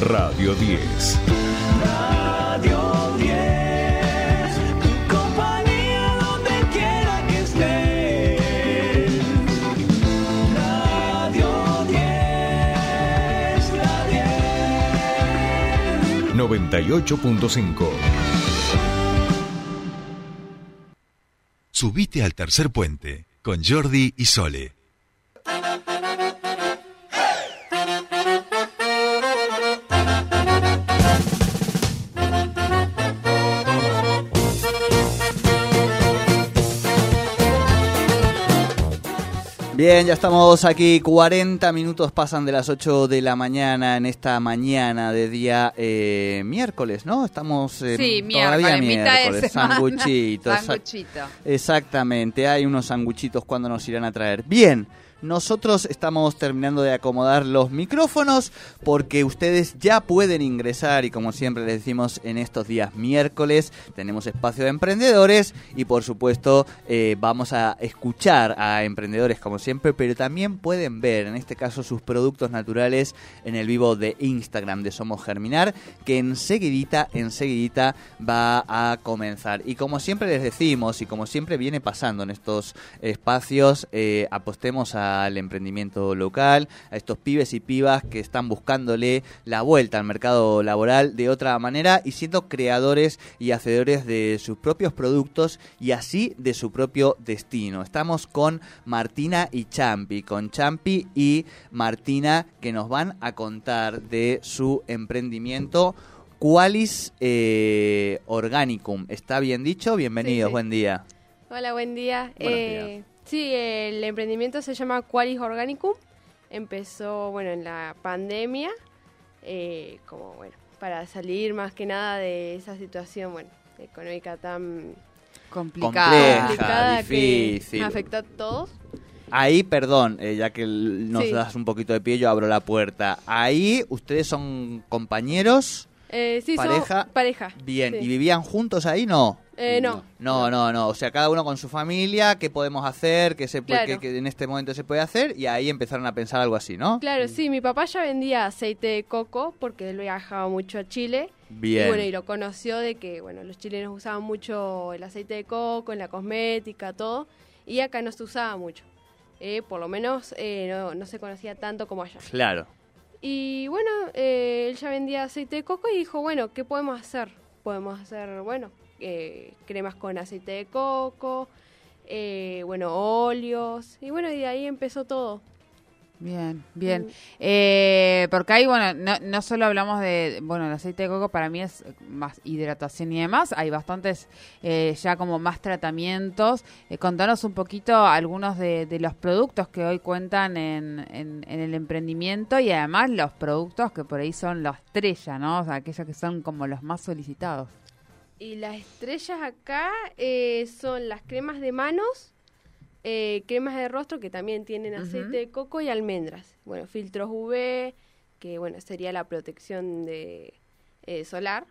Radio 10. Radio 10, tu compañía donde quiera que estés. Radio 10, la 10. 98.5. Subite al tercer puente con Jordi y Sole. Bien, ya estamos aquí, 40 minutos pasan de las 8 de la mañana en esta mañana de día eh, miércoles, ¿no? Estamos eh, Sí, todavía miércoles, sanguchitos. exact- Sanguchito. Exactamente, hay unos sanguchitos cuando nos irán a traer. Bien, nosotros estamos terminando de acomodar los micrófonos porque ustedes ya pueden ingresar y como siempre les decimos en estos días miércoles tenemos espacio de emprendedores y por supuesto eh, vamos a escuchar a emprendedores como siempre, pero también pueden ver en este caso sus productos naturales en el vivo de Instagram de Somos Germinar que enseguidita, enseguidita va a comenzar. Y como siempre les decimos y como siempre viene pasando en estos espacios, eh, apostemos al emprendimiento local, a estos pibes y pibas que están buscándole la vuelta al mercado laboral de otra manera y siendo creadores y hacedores de sus propios productos y así de su propio destino. Estamos con Martina y Champi, con Champi y Martina que nos van a contar de su emprendimiento. Qualis eh, Organicum, ¿está bien dicho? Bienvenidos, Sí, sí. buen día. Hola, buen día. Sí, el emprendimiento se llama Qualis Organicum. Empezó, bueno, en la pandemia, eh, como, bueno, para salir más que nada de esa situación, bueno, económica tan Complicado. Compleja. complicada difícil. que afectó a todos. Ahí, perdón, eh, ya que nos Sí. das un poquito de pie, yo abro la puerta. Ahí, ustedes son compañeros, Eh, sí, pareja. pareja. Bien, sí. ¿y vivían juntos ahí? No. Eh, no. No, no, no. O sea, cada uno con su familia, qué podemos hacer, qué, se puede, Claro. qué- qué en este momento se puede hacer, y ahí empezaron a pensar algo así, ¿no? Claro, sí, mi papá ya vendía aceite de coco porque él viajaba mucho a Chile. Bien. Y bueno, y lo conoció de que, bueno, los chilenos usaban mucho el aceite de coco en la cosmética, todo. Y acá no se usaba mucho. Eh, por lo menos eh, no, no se conocía tanto como allá. Claro. Y bueno, eh, él ya vendía aceite de coco y dijo, bueno, ¿qué podemos hacer? Podemos hacer, bueno, eh, cremas con aceite de coco, eh, bueno, óleos. Y bueno, y de ahí empezó todo. Bien, bien. Mm. Eh, porque ahí, bueno, no, no solo hablamos de, bueno, el aceite de coco para mí es más hidratación y demás, hay bastantes eh, ya como más tratamientos. Eh, contanos un poquito algunos de, de los productos que hoy cuentan en, en, en el emprendimiento y además los productos que por ahí son la estrella, ¿no? O sea, aquellos que son como los más solicitados. Y las estrellas acá eh, son las cremas de manos, eh, cremas de rostro que también tienen aceite de coco y almendras. Bueno, filtros UV, que bueno, sería la protección de eh, solar.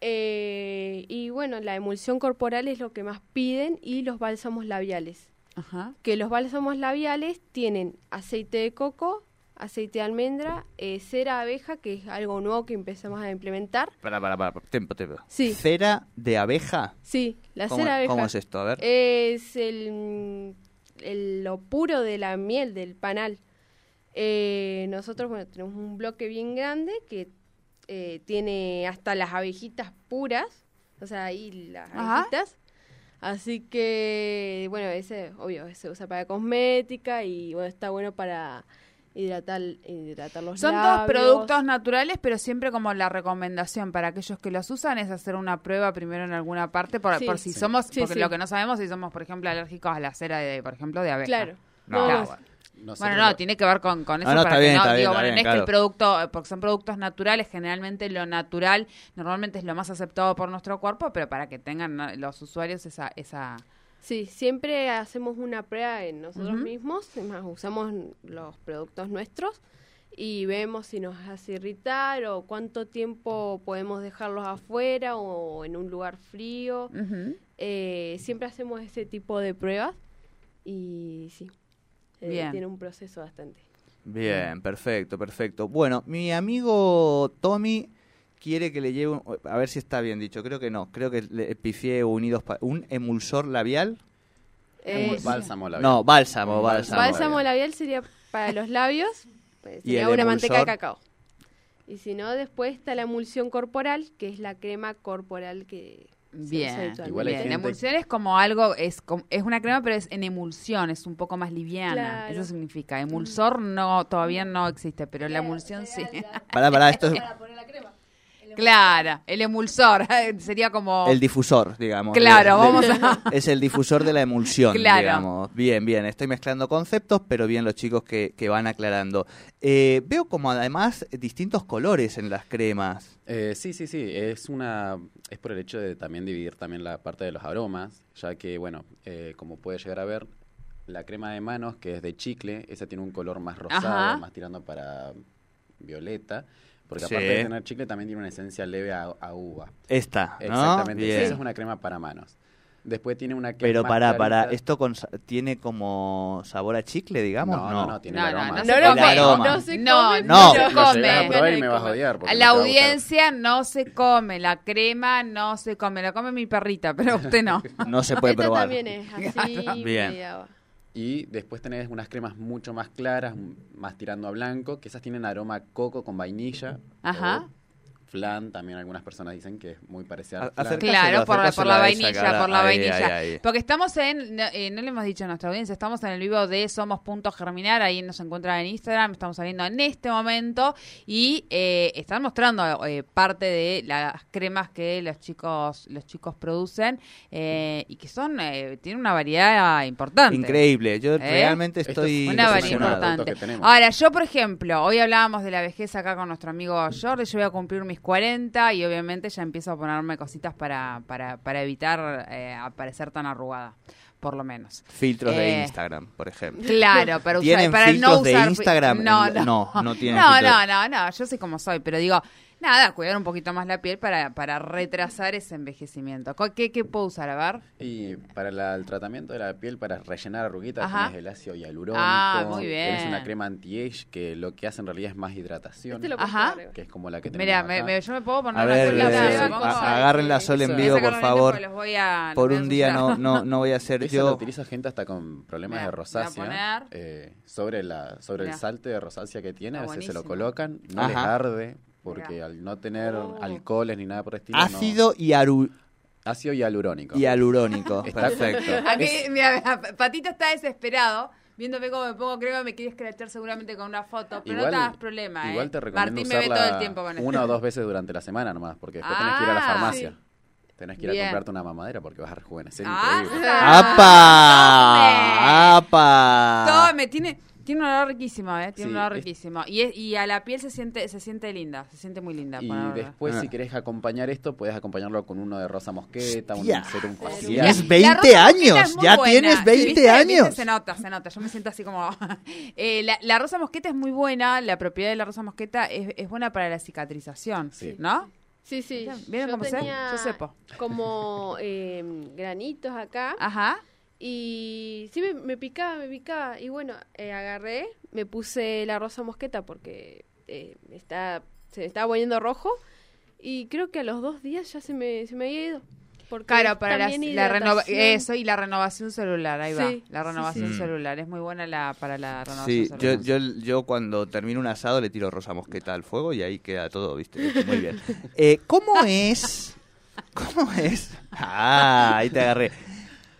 Eh, y bueno, la emulsión corporal es lo que más piden y los bálsamos labiales. Ajá. Que los bálsamos labiales tienen aceite de coco, aceite de almendra, eh, cera de abeja, que es algo nuevo que empezamos a implementar. Para, para, para. Tiempo, tiempo. Sí. ¿Cera de abeja? Sí, la ¿Cómo, cera de abeja. cómo es esto? A ver. Es el, el- lo puro de la miel, del panal. Eh, nosotros, bueno, tenemos un bloque bien grande que eh, tiene hasta las abejitas puras, o sea, ahí las Ajá. abejitas. Así que, bueno, ese, obvio, se usa para cosmética y, bueno, está bueno para hidratar, hidratar los Son todos labios. productos naturales, pero siempre como la recomendación para aquellos que los usan es hacer una prueba primero en alguna parte por, Sí. por si Sí. somos, Sí, porque sí. lo que no sabemos si somos, por ejemplo, alérgicos a la cera de, por ejemplo, de abeja. Claro. No, No, no, no, bueno. No, tiene que ver con, con eso no, para está que bien, no, está bien, digo, bueno, bien, no es que claro. el producto, porque son productos naturales, generalmente lo natural normalmente es lo más aceptado por nuestro cuerpo, pero para que tengan los usuarios esa, esa Sí, siempre hacemos una prueba en nosotros mismos, usamos los productos nuestros y vemos si nos hace irritar o cuánto tiempo podemos dejarlos afuera o en un lugar frío. Eh, siempre hacemos ese tipo de pruebas y sí, eh, tiene un proceso bastante. Bien, perfecto, perfecto. Bueno, mi amigo Tommy quiere que le lleve, un- a ver si está bien dicho, creo que no, creo que le pifié unidos pa- un emulsor labial. Eh, Bálsamo labial. No, bálsamo, bálsamo. Bálsamo labial sería para los labios, pues, ¿Y sería el una manteca de cacao. Y si no, después está la emulsión corporal, que es la crema corporal que Bien. Igual gente- Emulsión es como algo, es, es una crema, pero es en emulsión, es un poco más liviana. Claro. Eso significa. Emulsor no, todavía no existe, pero la emulsión sí. Pará, pará, esto es claro, el emulsor sería como. el difusor, digamos. Claro, De- de- vamos a- Es el difusor de la emulsión, Claro. digamos. Bien, bien, estoy mezclando conceptos, pero bien los chicos que, que van aclarando. Eh, veo como además distintos colores en las cremas. Eh, sí, sí, sí. Es una es por el hecho de también dividir también la parte de los aromas, ya que, bueno, eh, como puede llegar a ver, la crema de manos, que es de chicle, esa tiene un color más rosado, Ajá. más tirando para violeta, porque Sí. aparte de tener chicle también tiene una esencia leve a, a uva. Esta, ¿no? Exactamente. Bien. Esa es una crema para manos. Después tiene una es Pero para, para. ¿esto con, tiene como sabor a chicle, digamos? No, no, no, tiene No, el no, aroma. no No se come, no se No, come, no. se Lo come. llegas a probar y Ganas me de vas a comer. odiar. porque A no la audiencia no se come, la crema no se come, la come mi perrita, pero usted no. No se puede Esta probar. también es así, Bien. media- Y después tenés unas cremas mucho más claras, más tirando a blanco, que esas tienen aroma a coco con vainilla. Ajá. Flan, también algunas personas dicen que es muy parecida al A- flan. Claro, por la, por vainilla, cara. por la Ahí, vainilla. ahí, ahí. Porque estamos en, no, eh, no le hemos dicho a nuestra audiencia, estamos en el vivo de Somos.germinar, ahí nos encuentran en Instagram, estamos saliendo en este momento y eh, están mostrando eh, parte de las cremas que los chicos los chicos producen eh, y que son, eh, tienen una variedad importante. Increíble, yo ¿Eh? realmente Esto estoy Una variedad importante. productos que tenemos. Ahora, yo, por ejemplo, hoy hablábamos de la vejez acá con nuestro amigo Jordi. Yo voy a cumplir mis 40 y obviamente ya empiezo a ponerme cositas para, para, para evitar eh, aparecer tan arrugada, por lo menos. Filtros de Eh, Instagram, por ejemplo. Claro, para usar, ¿Tienen para filtros no de. Instagram? No, No, no, no No, no, no, yo soy como soy, pero digo, nada, cuidar un poquito más la piel para, para retrasar ese envejecimiento. ¿Qué, ¿Qué puedo usar? A ver. Y para la- el tratamiento de la piel, para rellenar arruguitas, Ajá. tenés el ácido hialurónico. Ah, muy bien. una crema anti-age que lo que hace en realidad es más hidratación. Este lo Ajá. puedo Que es como la que tenemos Mira, acá. me, me- yo me puedo poner A una ver, sola eh, agarren la sol en vivo, por favor. porque los voy a- los Por voy a un día no, no, no voy a hacer la yo. utiliza gente hasta con problemas Mira, de voy a rosácea. poner. eh, sobre la sobre Mira. el salte de rosácea que tiene, Está a veces se lo colocan, no les Ajá. arde, porque Mira. al no tener Oh. alcoholes ni nada por el estilo. no- Ácido y, aru- ácido y alurónico. y alurónico. Está- Perfecto. Aquí, mira, Patito está desesperado. Viéndome cómo me pongo, creo que me quiere escrachar seguramente con una foto, pero no te hagas problema, igual ¿eh? te recomiendo Martín me ve todo el tiempo con esto. una o dos veces durante la semana nomás, porque después tenés que ir a la Ah, farmacia. sí. Tenés que ir Bien. a comprarte una mamadera porque vas a rejuvenecer Ah. ¡Apa! ¡Apa! Tome, tiene, tiene un olor riquísimo, ¿eh? Tiene Sí, un olor es- riquísimo. Y, es, y a la piel se siente se siente linda, se siente muy linda. Y para- después, Ah. si querés acompañar esto, puedes acompañarlo con uno de rosa mosqueta, un Hostia. serum Tienes facial. Tienes La 20 rosa mosqueta años, ya buena. tienes 20 ¿Viste? años. ¿Viste? Se nota, se nota. Yo me siento así como... Eh, la, la rosa mosqueta es muy buena. La propiedad de la rosa mosqueta es, es buena para la cicatrización, Sí. ¿no? Sí, sí. ¿Vieron Yo cómo tenía Yo sepo. Como eh, granitos acá. Ajá. Y sí, me, me picaba, me picaba. Y bueno, eh, agarré, me puse la rosa mosqueta porque eh, está, se me estaba poniendo rojo. Y creo que a los dos días ya se me, se me había ido. Porque Claro, para la, también la renova- hidratación. eso y la renovación celular, ahí va. Sí, La sí, renovación sí. celular es muy buena la para la renovación Sí, yo, celular. yo, yo cuando termino un asado le tiro rosa mosqueta al fuego y ahí queda todo, ¿viste? Muy bien. Eh, ¿Cómo es? ¿Cómo es? Ah, ahí te agarré.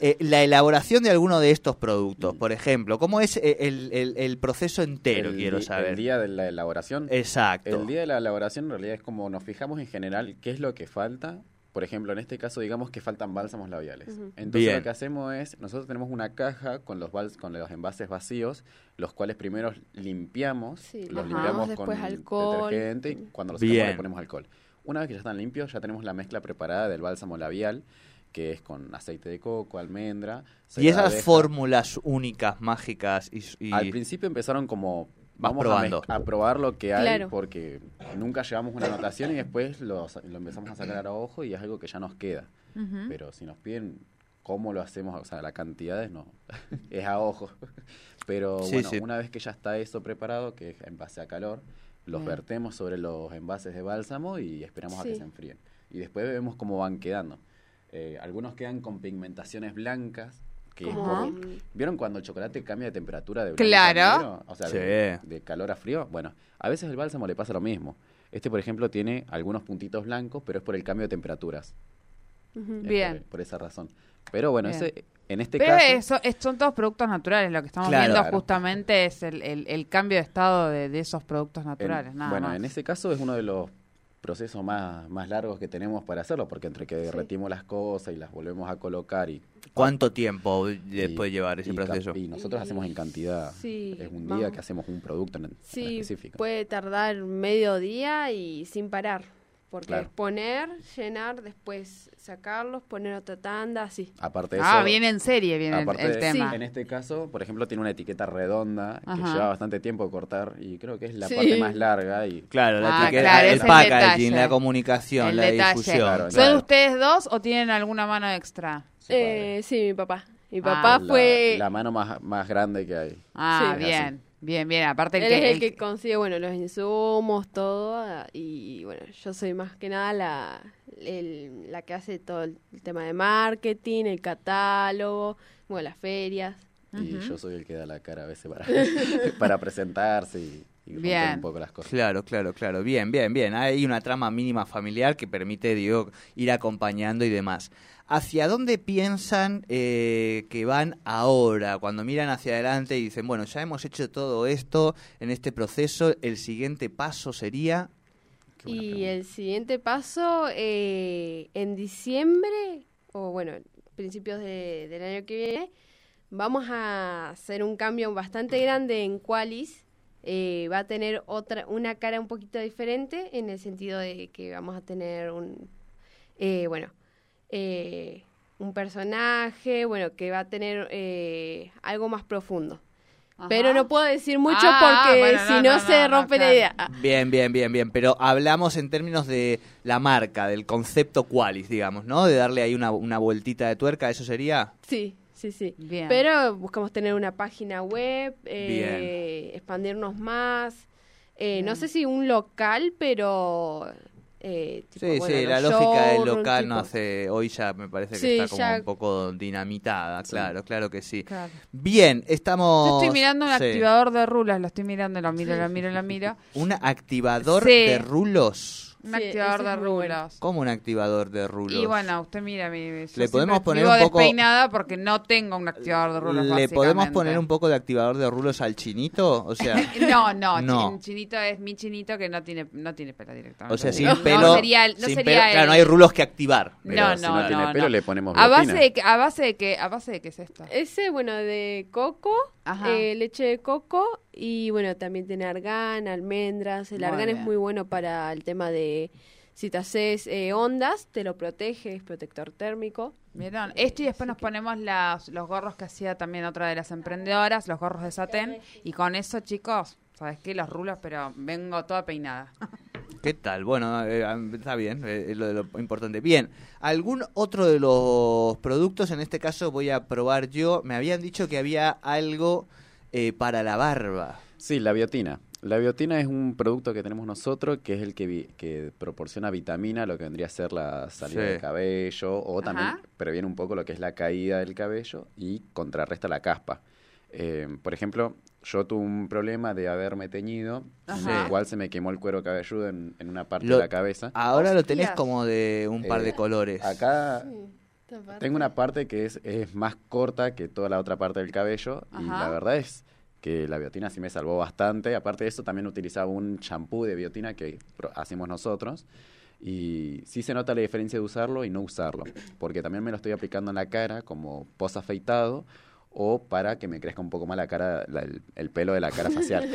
Eh, la elaboración de alguno de estos productos, por ejemplo, ¿cómo es eh, el, el- el proceso entero? El quiero saber. El día de la elaboración. Exacto. El día de la elaboración en realidad es como nos fijamos en general qué es lo que falta. Por ejemplo, en este caso digamos que faltan bálsamos labiales. Entonces Bien. lo que hacemos es, nosotros tenemos una caja con los bals, con los envases vacíos, los cuales primero limpiamos, Sí, los limpiamos con después alcohol. detergente y cuando los sacamos le ponemos alcohol. Una vez que ya están limpios, ya tenemos la mezcla preparada del bálsamo labial, que es con aceite de coco, almendra. Y esas fórmulas únicas, mágicas y... y- Al principio empezaron como vamos probando. A, a probar lo que hay Claro. porque nunca llevamos una anotación y después lo, lo empezamos a sacar a ojo y es algo que ya nos queda. Pero si nos piden cómo lo hacemos, o sea, la cantidades no, es a ojo. Pero Sí, bueno, sí. una vez que ya está eso preparado, que es en base a calor, los Bien. vertemos sobre los envases de bálsamo y esperamos a que se enfríen. Y después vemos cómo van quedando. Eh, algunos quedan con pigmentaciones blancas. Que es Como- por- ¿Vieron cuando el chocolate cambia de temperatura de blanco a Claro. negro? O sea, Sí. de, de calor a frío. Bueno, a veces el bálsamo le pasa lo mismo. Este, por ejemplo, tiene algunos puntitos blancos, pero es por el cambio de temperaturas. Bien. Por, por esa razón. Pero bueno, ese, en este Pero caso... eso, es- son todos productos naturales. Lo que estamos Claro. viendo Claro. justamente es el, el- el cambio de estado de, de esos productos En- naturales. nada bueno, más. en ese caso es uno de los procesos más, más largos que tenemos para hacerlo, porque entre que derretimos las cosas y las volvemos a colocar y... ¿Cuánto tiempo y- después llevar ese y proceso? Y nosotros hacemos en cantidad. Sí, es un vamos. día que hacemos un producto en, específico. puede tardar medio día y sin parar. Porque Claro. es poner, llenar, después sacarlos, poner otra tanda, así. Aparte de ah, eso, viene en serie, viene el, aparte el de- tema. En este caso, por ejemplo, tiene una etiqueta redonda que lleva bastante tiempo de cortar y creo que es la Sí. parte más larga y Claro, la Ah, etiqueta, claro, el es el packaging, la comunicación, el la detalle. difusión. Claro, ¿Son ustedes dos o tienen alguna mano extra? padre. Eh, sí, mi papá. Mi Ah. papá la, fue... la mano más, más grande que hay. Ah, Sí. bien, bien, bien. Aparte el él que, es el el- que consigue, bueno, los insumos, todo. ah, Y bueno, yo soy más que nada la, el- la que hace todo el, el tema de marketing, el catálogo, bueno, las ferias. Y yo soy el que da la cara a veces para, para presentarse y, y Bien. un poco las cosas. Claro, claro, claro. Bien, bien, bien. Hay una trama mínima familiar que permite, digo, ir acompañando y demás. ¿Hacia dónde piensan eh, que van ahora? Cuando miran hacia adelante y dicen, bueno, ya hemos hecho todo esto en este proceso, el siguiente paso sería... Y pregunta. el siguiente paso, eh, en diciembre, o bueno, principios de- del año que viene, vamos a hacer un cambio bastante grande en Qualis. Eh, va a tener otra una cara un poquito diferente en el sentido de que vamos a tener un, eh, bueno, eh, un personaje, bueno, que va a tener eh, algo más profundo. Ajá. Pero no puedo decir mucho Ah, porque bueno, si no, no, no, se no, no, rompe la idea. Bien, bien, bien, bien. Pero hablamos en términos de la marca, del concepto Qualis, digamos, ¿no? De darle ahí una, una vueltita de tuerca, ¿eso sería? Sí, sí, sí. Bien. Pero buscamos tener una página web, eh, expandirnos más. Eh, no sé si un local, pero... eh, tipo, Sí, bueno, sí, la los lógica del local tipo- no hace, hoy ya me parece que Sí, está como ya- un poco dinamitada, Sí. claro, claro que sí. Claro. Bien, estamos... Yo estoy mirando un sí. activador de rulas, lo estoy mirando, lo miro, lo miro, lo miro. ¿Un activador de rulos? Un Sí, activador de rulos. ¿Cómo un activador de rulos? Y bueno, usted mira, mi, Le podemos poner un poco- despeinada porque no tengo un activador de rulos. ¿Le podemos poner un poco de activador de rulos al chinito? O sea, No, no, No. chin- chinito es mi chinito que no tiene no tiene pelo directamente. o sea, No, sin No pelo... sería, el- no sin sería pelo- Claro, el- no hay rulos que activar. Pero no, si no, no, tiene no, pelo, no. le ponemos a base de que, a base de que, a base de qué es esto. Ese, bueno, de coco. Eh, leche de coco y bueno, también tiene argán, almendras. El Muy argán es muy bueno para el tema de si te haces eh, ondas, te lo protege, es protector térmico. ¿Vieron? Esto y después nos ponemos las, los gorros que hacía también otra de las emprendedoras, los gorros de satén. Y con eso, chicos, ¿sabes qué? Los rulos, pero vengo toda peinada. ¿Qué tal? Bueno, eh, está bien, eh, es lo, de lo importante. Bien, ¿algún otro de los productos? En este caso voy a probar yo. Me habían dicho que había algo eh, para la barba. Sí, la biotina. La biotina es un producto que tenemos nosotros que es el que, vi- que proporciona vitamina, lo que vendría a ser la salida Sí. del cabello, o también Ajá. previene un poco lo que es la caída del cabello y contrarresta la caspa. Eh, por ejemplo, yo tuve un problema de haberme teñido, Ajá. el cual se me quemó el cuero cabelludo en, en una parte Lo- de la cabeza. Ahora lo tenés Hostias. como de un par Eh, de colores. Acá parte. tengo una parte que es, es más corta que toda la otra parte del cabello y Ajá. la verdad es que la biotina sí me salvó bastante. Aparte de eso, también utilizaba un champú de biotina que hacemos nosotros. Y sí se nota la diferencia de usarlo y no usarlo. Porque también me lo estoy aplicando en la cara como post afeitado o para que me crezca un poco más la cara, la- el, el pelo de la cara facial.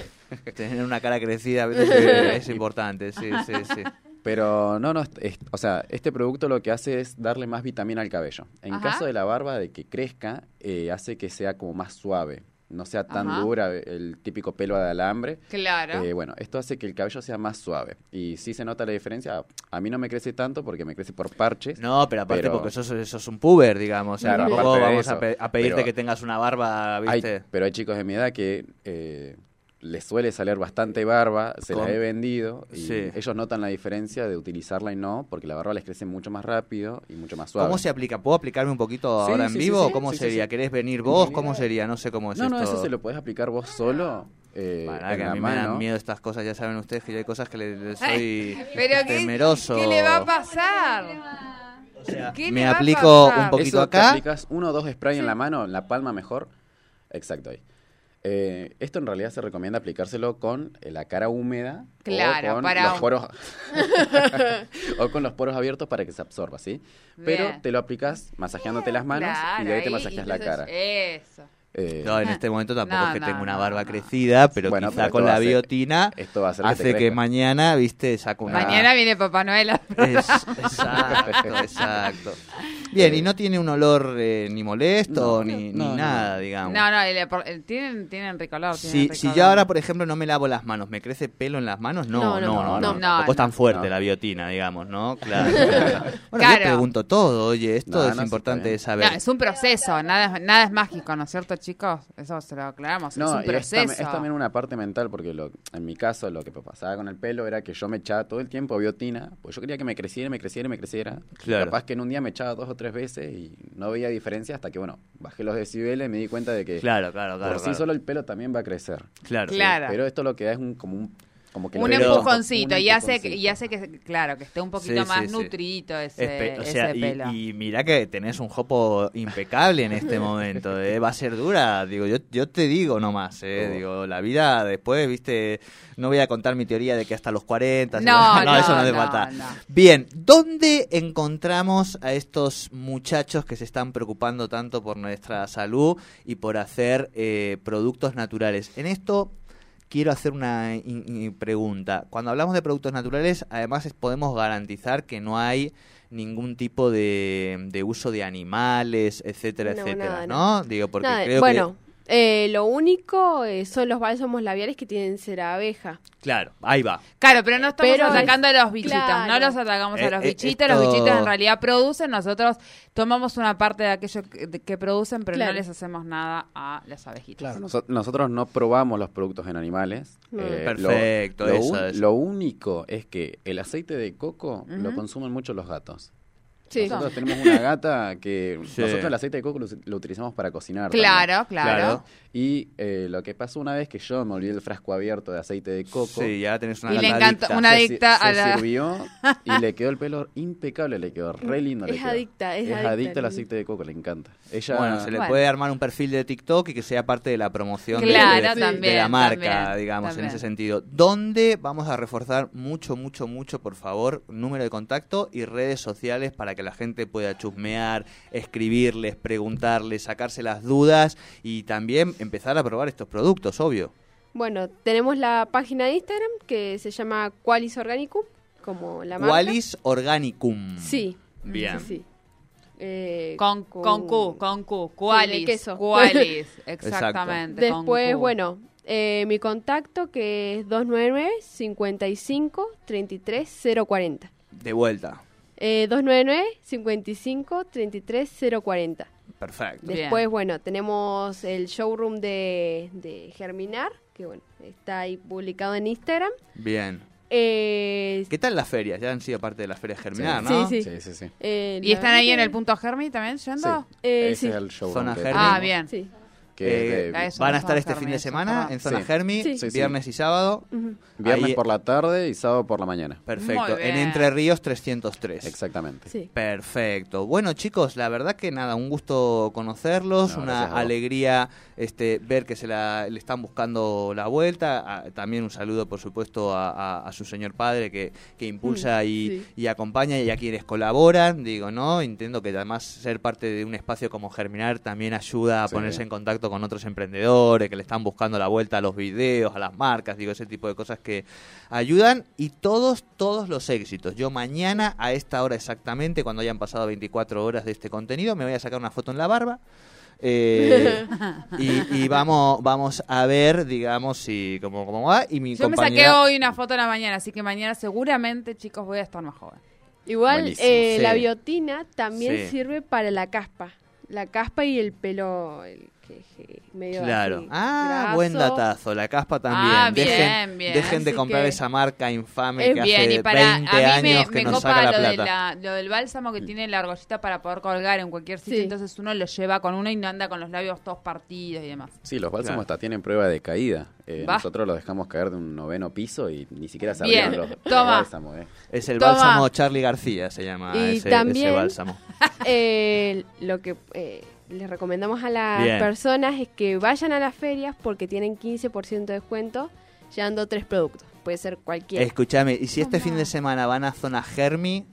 Tener una cara crecida a veces es, es importante, sí, sí, sí. Pero no, no, es- es- o sea, este producto lo que hace es darle más vitamina al cabello. En Ajá. caso de la barba, de que crezca, eh, hace que sea como más suave. No sea tan Ajá. dura, el típico pelo de alambre. Claro. Eh, bueno, esto hace que el cabello sea más suave. Y sí se nota la diferencia. A mí no me crece tanto porque me crece por parches. No, pero aparte Pero- porque sos, sos un puber, digamos. O sea, vamos a, eso. pe- a pedirte Pero que tengas una barba, Hay- ¿viste? pero hay chicos de mi edad que eh, les suele salir bastante barba, se Con- la he vendido y Sí. ellos notan la diferencia de utilizarla y no, porque la barba les crece mucho más rápido y mucho más suave. ¿Cómo se aplica? ¿Puedo aplicarme un poquito Sí, ahora en sí, sí, vivo? sí. ¿Cómo Sí, sí, sería? sí. ¿Querés venir vos? ¿Cómo sería? No sé cómo es No, esto. no, eso se lo puedes aplicar vos solo. Eh, Pará, en que a me dan miedo estas cosas, ya saben ustedes que yo hay cosas que le, le soy Pero ¿qué, temeroso. ¿qué le va a pasar? O sea, ¿Qué me le va a aplico pasar? un poquito Eso te acá. aplicas uno o dos spray en la mano, en la palma mejor. Exacto, ahí. Eh, esto en realidad se recomienda aplicárselo con eh, la cara húmeda Claro, o con para los un- poros o con los poros abiertos para que se absorba, ¿sí? Pero Bien. te lo aplicas masajeándote las manos y de ahí te masajeas la cara. Eso. Eh, No, en este momento tampoco No, es que no, tengo una barba no. crecida, pero Bueno, quizá pero con la biotina esto va a hacer que te hace que mañana, viste, saco una... Mañana viene Papá Noel. Es- exacto, exacto. Bien, y no tiene un olor eh, ni molesto No, ni, no, ni no, nada, no. digamos. No, no, el- el- tienen, tienen ricolor. tienen Si, si yo ahora, por ejemplo, no me lavo las manos, ¿me crece pelo en las manos? No, no, No, no, no, no. no. tampoco No, es tan fuerte No. la biotina, digamos, ¿no? Claro. claro. Bueno, yo Claro. pregunto todo, oye, esto No, es importante saber. No, es un proceso, nada, es- nada es mágico, ¿no es cierto, chicos? Eso se lo aclaramos, es un es, proceso. tam- es también una parte mental, porque lo, en mi caso lo que pasaba con el pelo era que yo me echaba todo el tiempo biotina, pues yo quería que me creciera, me creciera, me creciera. Y Claro. Capaz que en un día me echaba dos o tres veces y no veía diferencia hasta que, bueno, bajé los decibeles y me di cuenta de que Claro, claro, claro. por sí claro. solo el pelo también va a crecer. Claro. Claro. Pero esto lo que da es un, como un... Como que un empujoncito un y hace y hace que claro que esté un poquito Sí, más sí, sí. nutridito ese, Espe- o sea, ese y, pelo. y mira que tenés un jopo impecable en este momento, ¿eh? va a ser dura, digo, yo, yo te digo nomás, ¿eh? Oh. digo, la vida después, viste, no voy a contar mi teoría de que hasta los 40, No, no, eso no hace no, falta. no. Bien, ¿dónde encontramos a estos muchachos que se están preocupando tanto por nuestra salud y por hacer eh, productos naturales? En esto quiero hacer una pregunta. Cuando hablamos de productos naturales, además podemos garantizar que no hay ningún tipo de, de uso de animales, etcétera, No, etcétera, nada, ¿no? Digo, porque Nada, creo bueno, eh, lo único eh, son los bálsamos labiales que tienen cera abeja. Claro, ahí va. Claro, pero no estamos Pero atacando a los bichitos, claro. no los atacamos Eh, a los eh, bichitos, esto- los bichitos en realidad producen, nosotros tomamos una parte de aquello que, de- que producen, pero Claro. no les hacemos nada a las abejitas. Claro, noso- nosotros no probamos los productos en animales. Mm. Eh, Perfecto, lo, lo eso un- es. lo único es que el aceite de coco lo consumen mucho los gatos. Sí. Nosotros tenemos una gata que Sí. nosotros el aceite de coco lo, lo utilizamos para cocinar. Claro, también. claro. Y eh, lo que pasó una vez que yo me olvidé el frasco abierto de aceite de coco. Sí, ya tenés una Y le adicta. una se, adicta a se la- sirvió y le quedó el pelo impecable, le quedó re lindo. le Es quedó. adicta, es adicta al al- aceite de coco, le encanta. Ella, Bueno, se le Bueno. puede armar un perfil de TikTok y que sea parte de la promoción de- Claro, de, de también, la marca, también, digamos, también. en ese sentido. ¿Dónde vamos a reforzar mucho, mucho, mucho, por favor, número de contacto y redes sociales para que la gente pueda chusmear, escribirles, preguntarles, sacarse las dudas y también empezar a probar estos productos, obvio? Bueno, tenemos la página de Instagram que se llama Qualis Organicum, como la marca. Qualis Organicum. Sí. Bien. Sí, sí. Eh, Con, con Q, con Q, cualis, queso. cualis, exactamente. Después, Q. bueno, eh, mi contacto que es 299 55 33 040. De vuelta. Eh, 299 55 33 040. Perfecto. Bien. Después, bueno, tenemos el showroom de, de Germinar, que bueno, está ahí publicado en Instagram. Bien. Eh, ¿Qué tal las ferias? Ya han sido parte de las ferias Germinar, Sí. ¿no? Sí, Sí, sí, sí. eh, ¿Y están ahí en el punto Germi también yendo? Eh, Ese sí. es el show. Zona Germi. Ah, bien. Sí. Que de Eh, eso. Van a estar este fin de semana en Zona Sí. Germi, Sí. Sí, sí. viernes y sábado. Viernes ahí- por la tarde y sábado por la mañana. Perfecto. En. Entre Ríos 303. Exactamente. Sí. Perfecto. Bueno, chicos, la verdad que nada, un gusto conocerlos, No, una alegría este, ver que se la, le están buscando la vuelta. Ah, también un saludo, por supuesto, a, a- a su señor padre que, que impulsa Mm, y, sí. y acompaña y a quienes colaboran. Digo, ¿no? Entiendo que además ser parte de un espacio como Germinar también ayuda a Sí. ponerse en contacto con otros emprendedores que le están buscando la vuelta a los videos, a las marcas, digo, ese tipo de cosas que ayudan y todos, todos los éxitos. Yo mañana a esta hora exactamente, cuando hayan pasado 24 horas de este contenido, me voy a sacar una foto en la barba. Eh, y, y vamos, vamos a ver, digamos, si cómo, cómo va. Y mi Yo me saqué hoy una foto en la mañana, así que mañana seguramente, chicos, voy a estar más joven. Igual eh, Sí. la biotina también Sí. sirve para la caspa. La caspa y el pelo el medio Claro. así, Ah, graso. buen datazo. La caspa también. Ah, bien, dejen, bien. dejen de comprar que- esa marca infame Es que Bien, hace y para 20 a mí me, años que me nos copa saca la lo, de plata. la- lo del bálsamo que tiene la argollita para poder colgar en cualquier sitio, Sí. entonces uno lo lleva con uno y no anda con los labios todos partidos y demás. Sí, los bálsamos Claro. hasta tienen prueba de caída. Eh, nosotros los dejamos caer de un noveno piso y ni siquiera abrieron los, toma. bálsamos. Eh. Es el Toma. bálsamo Charlie García, se llama Y ese, también- ese bálsamo. Eh, lo que eh, les recomendamos a las Bien. personas es que vayan a las ferias porque tienen 15% de descuento llevando tres productos. Puede ser cualquiera. Escúchame, y si este fin de semana van a zona Germi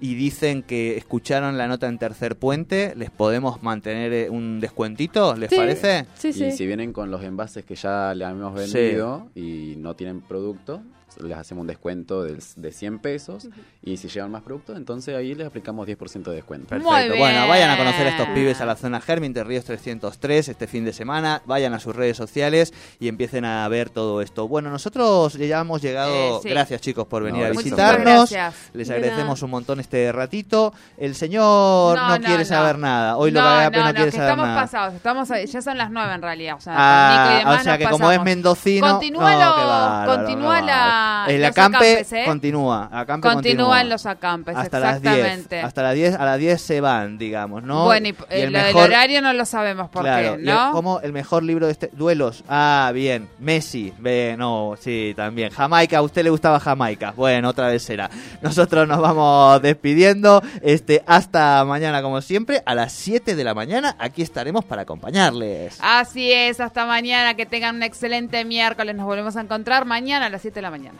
y dicen que escucharon la nota en tercer puente, ¿les podemos mantener eh, un descuentito? ¿Les Sí. parece? Sí, Y sí. si vienen con los envases que ya le hemos Sí. vendido y no tienen producto, les hacemos un descuento del- de, 100 pesos. Y si llevan más productos, entonces ahí les aplicamos 10% de descuento. Perfecto. Muy bien. Bueno, vayan a conocer a estos pibes a la zona Germi, Entre Ríos 303, este fin de semana. Vayan a sus redes sociales y empiecen a ver todo esto. Bueno, nosotros ya hemos llegado. Eh, sí. Gracias, chicos, por venir No, a visitarnos. Les De agradecemos un montón este ratito. El señor no, No, no, quiere no. saber nada. Hoy lo no, que haga no, no, quiere que saber estamos nada. pasados, estamos a- ya son las nueve en realidad. O sea, Ah, con Nico y demás o sea nos que como es mendocino. Continúa bárbaro, continúa bárbaro. El acampe acampes, ¿eh? continúa. acampe Continúan continúa. los acampes, hasta las 10. exactamente. Hasta las 10, a las 10 se van, digamos, ¿no? Bueno, y, eh, el lo del horario no lo sabemos por claro, qué, el- ¿no? ¿Cómo el mejor libro de este? Duelos. Ah, bien. Messi. No, sí, también. Jamaica, a usted le gustaba Jamaica. Bueno, otra vez será. Nosotros nos vamos despidiendo. Este, hasta mañana, como siempre, a las 7 de la mañana. Aquí estaremos para acompañarles. Así es, hasta mañana, que tengan un excelente miércoles. Nos volvemos a encontrar mañana a las 7 de la mañana.